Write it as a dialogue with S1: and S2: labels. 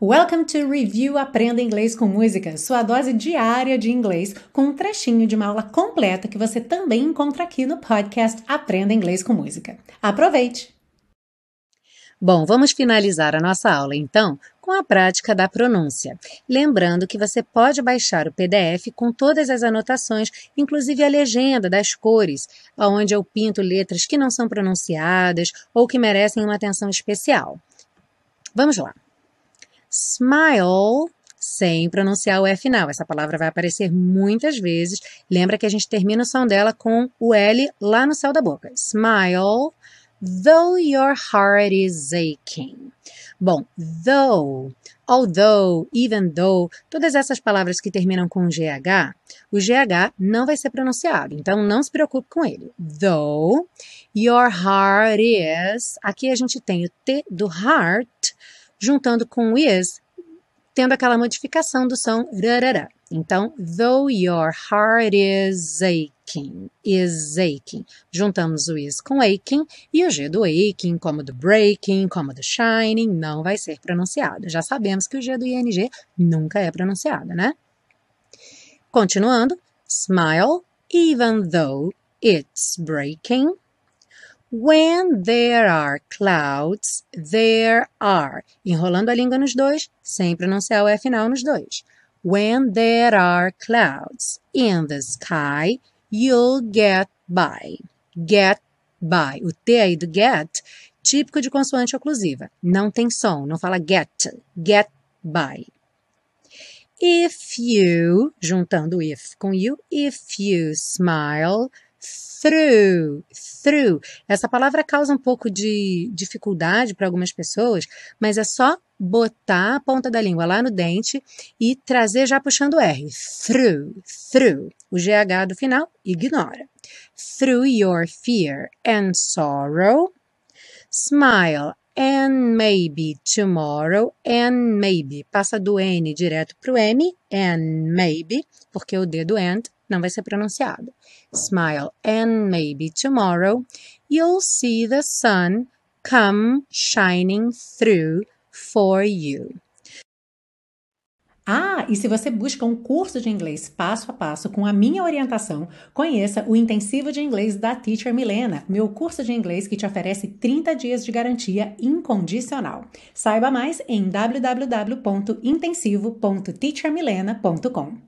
S1: Welcome to Review Aprenda Inglês com Música, sua dose diária de inglês, com um trechinho de uma aula completa que você também encontra aqui no podcast Aprenda Inglês com Música. Aproveite!
S2: Bom, vamos finalizar a nossa aula então com a prática da pronúncia. Lembrando que você pode baixar o PDF com todas as anotações, inclusive a legenda das cores, onde eu pinto letras que não são pronunciadas ou que merecem uma atenção especial. Vamos lá. Smile, sem pronunciar o E final. Essa palavra vai aparecer muitas vezes. Lembra que a gente termina o som dela com o L lá no céu da boca. Smile, though your heart is aching. Bom, though, although, even though, todas essas palavras que terminam com GH, o GH não vai ser pronunciado, então não se preocupe com ele. Though your heart is, aqui a gente tem o T do heart juntando com is, tendo aquela modificação do som rarará. Então, though your heart is aching, is aching. Juntamos o is com aching e o G do aching, como do breaking, como do shining, não vai ser pronunciado. Já sabemos que o G do ing nunca é pronunciado, né? Continuando, smile even though it's breaking. When there are clouds, there are. Enrolando a língua nos dois, sem pronunciar o E final nos dois. When there are clouds in the sky, you'll get by. Get by. O T aí do get, típico de consoante oclusiva. Não tem som, não fala get. Get by. If you, juntando if com you, if you smile, through, through. Essa palavra causa um pouco de dificuldade para algumas pessoas, mas é só botar a ponta da língua lá no dente e trazer já puxando o R. Through, through. O GH do final, ignora. Through your fear and sorrow, smile and maybe tomorrow and maybe. Passa do N direto para o M, and maybe, porque o D do and não vai ser pronunciado. Smile and maybe tomorrow you'll see the sun come shining through for you.
S1: Ah, e se você busca um curso de inglês passo a passo com a minha orientação, conheça o Intensivo de Inglês da Teacher Milena, meu curso de inglês que te oferece 30 dias de garantia incondicional. Saiba mais em www.intensivo.teachermilena.com.